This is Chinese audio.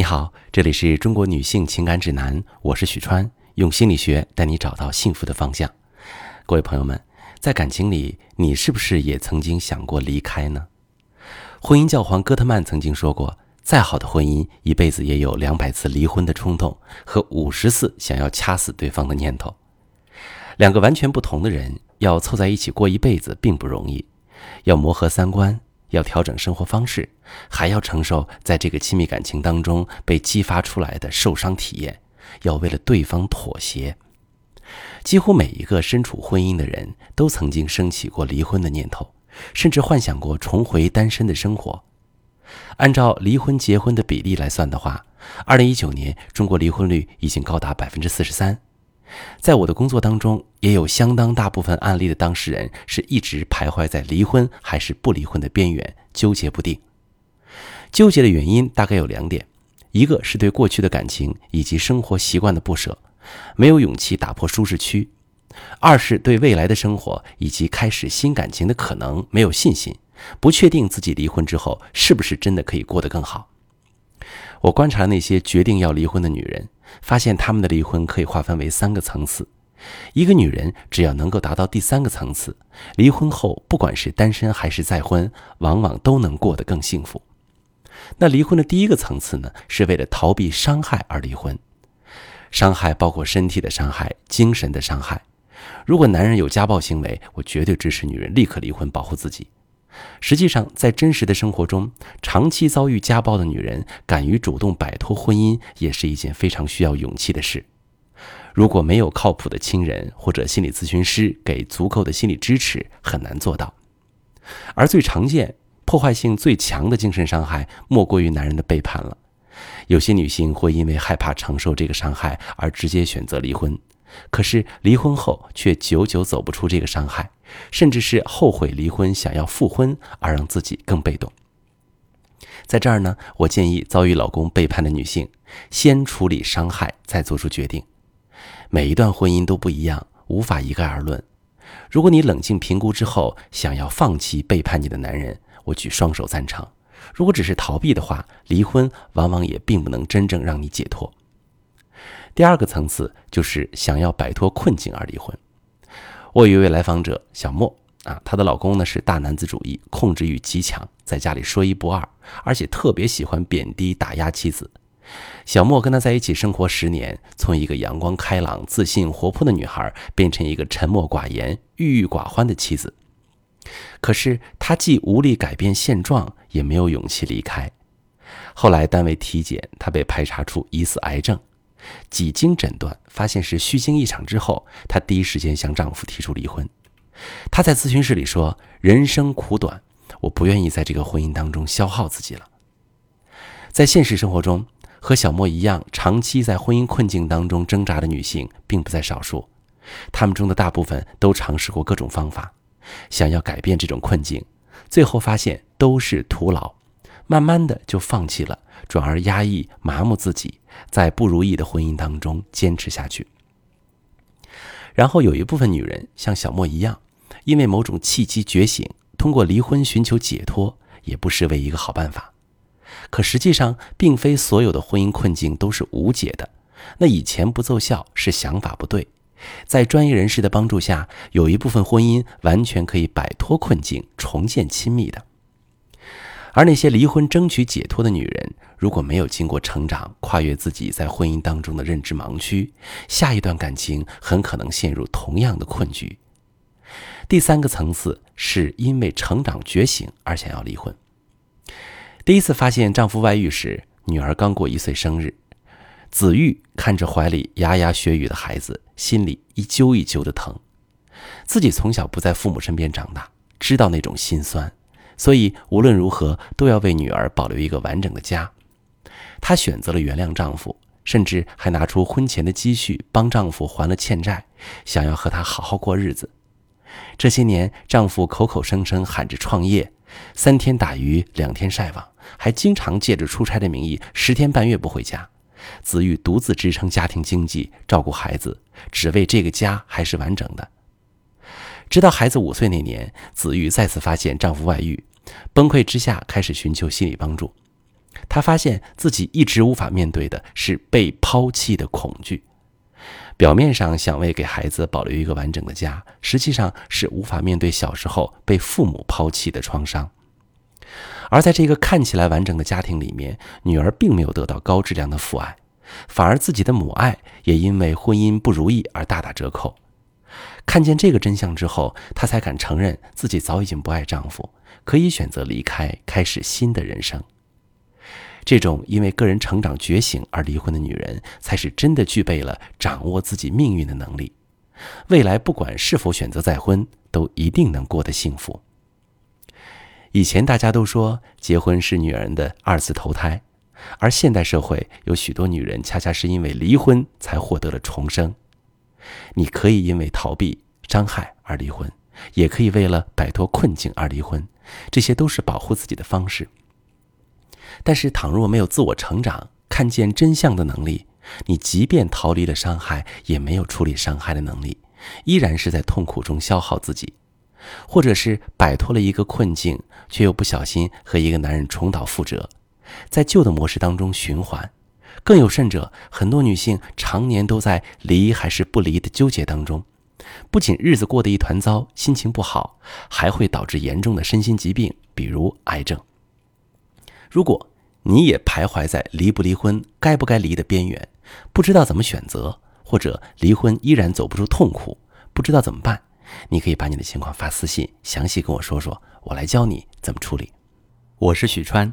你好，这里是中国女性情感指南，我是许川，用心理学带你找到幸福的方向。各位朋友们，在感情里，你是不是也曾经想过离开呢？婚姻教皇戈特曼曾经说过，再好的婚姻，一辈子也有两百次离婚的冲动和五十次想要掐死对方的念头。两个完全不同的人要凑在一起过一辈子，并不容易，要磨合三观。要调整生活方式，还要承受在这个亲密感情当中被激发出来的受伤体验，要为了对方妥协。几乎每一个身处婚姻的人都曾经升起过离婚的念头，甚至幻想过重回单身的生活。按照离婚结婚的比例来算的话，二零一九年中国离婚率已经高达百分之四十三。在我的工作当中，也有相当大部分案例的当事人是一直徘徊在离婚还是不离婚的边缘，纠结不定。纠结的原因大概有两点：一个是对过去的感情以及生活习惯的不舍，没有勇气打破舒适区；二是对未来的生活以及开始新感情的可能没有信心，不确定自己离婚之后是不是真的可以过得更好。我观察了那些决定要离婚的女人。发现他们的离婚可以划分为三个层次，一个女人只要能够达到第三个层次，离婚后不管是单身还是再婚，往往都能过得更幸福。那离婚的第一个层次呢，是为了逃避伤害而离婚，伤害包括身体的伤害、精神的伤害。如果男人有家暴行为，我绝对支持女人立刻离婚，保护自己。实际上，在真实的生活中，长期遭遇家暴的女人敢于主动摆脱婚姻，也是一件非常需要勇气的事。如果没有靠谱的亲人或者心理咨询师给足够的心理支持，很难做到。而最常见、破坏性最强的精神伤害，莫过于男人的背叛了。有些女性会因为害怕承受这个伤害而直接选择离婚。可是离婚后却久久走不出这个伤害，甚至是后悔离婚，想要复婚，而让自己更被动。在这儿呢，我建议遭遇老公背叛的女性，先处理伤害，再做出决定。每一段婚姻都不一样，无法一概而论。如果你冷静评估之后想要放弃背叛你的男人，我举双手赞成；如果只是逃避的话，离婚往往也并不能真正让你解脱。第二个层次就是想要摆脱困境而离婚。我有一位来访者小莫啊，她的老公呢是大男子主义，控制欲极强，在家里说一不二，而且特别喜欢贬低打压妻子。小莫跟他在一起生活十年，从一个阳光开朗、自信活泼的女孩，变成一个沉默寡言、郁郁寡欢的妻子。可是他既无力改变现状，也没有勇气离开。后来单位体检，他被排查出疑似癌症。几经诊断，发现是虚惊一场之后，她第一时间向丈夫提出离婚。她在咨询室里说：“人生苦短，我不愿意在这个婚姻当中消耗自己了。”在现实生活中，和小莫一样，长期在婚姻困境当中挣扎的女性并不在少数。她们中的大部分都尝试过各种方法，想要改变这种困境，最后发现都是徒劳，慢慢的就放弃了。转而压抑、麻木自己，在不如意的婚姻当中坚持下去。然后有一部分女人像小莫一样，因为某种契机觉醒，通过离婚寻求解脱，也不失为一个好办法。可实际上，并非所有的婚姻困境都是无解的。那以前不奏效是想法不对，在专业人士的帮助下，有一部分婚姻完全可以摆脱困境，重建亲密的。而那些离婚争取解脱的女人，如果没有经过成长，跨越自己在婚姻当中的认知盲区，下一段感情很可能陷入同样的困局。第三个层次是因为成长觉醒而想要离婚。第一次发现丈夫外遇时，女儿刚过一岁生日，子玉看着怀里牙牙学语的孩子，心里一揪一揪的疼。自己从小不在父母身边长大，知道那种心酸。所以无论如何都要为女儿保留一个完整的家，她选择了原谅丈夫，甚至还拿出婚前的积蓄帮丈夫还了欠债，想要和他好好过日子。这些年，丈夫口口声声喊着创业，三天打鱼两天晒网，还经常借着出差的名义十天半月不回家。子玉独自支撑家庭经济，照顾孩子，只为这个家还是完整的。直到孩子五岁那年，子玉再次发现丈夫外遇。崩溃之下，开始寻求心理帮助。她发现自己一直无法面对的是被抛弃的恐惧。表面上想为给孩子保留一个完整的家，实际上是无法面对小时候被父母抛弃的创伤。而在这个看起来完整的家庭里面，女儿并没有得到高质量的父爱，反而自己的母爱也因为婚姻不如意而大打折扣。看见这个真相之后，她才敢承认自己早已经不爱丈夫，可以选择离开，开始新的人生。这种因为个人成长觉醒而离婚的女人，才是真的具备了掌握自己命运的能力。未来不管是否选择再婚，都一定能过得幸福。以前大家都说结婚是女人的二次投胎，而现代社会有许多女人恰恰是因为离婚才获得了重生。你可以因为逃避伤害而离婚，也可以为了摆脱困境而离婚，这些都是保护自己的方式。但是，倘若没有自我成长、看见真相的能力，你即便逃离了伤害，也没有处理伤害的能力，依然是在痛苦中消耗自己，或者是摆脱了一个困境，却又不小心和一个男人重蹈覆辙，在旧的模式当中循环。更有甚者，很多女性常年都在离还是不离的纠结当中，不仅日子过得一团糟，心情不好，还会导致严重的身心疾病，比如癌症。如果你也徘徊在离不离婚、该不该离的边缘，不知道怎么选择，或者离婚依然走不出痛苦，不知道怎么办，你可以把你的情况发私信，详细跟我说说，我来教你怎么处理。我是许川，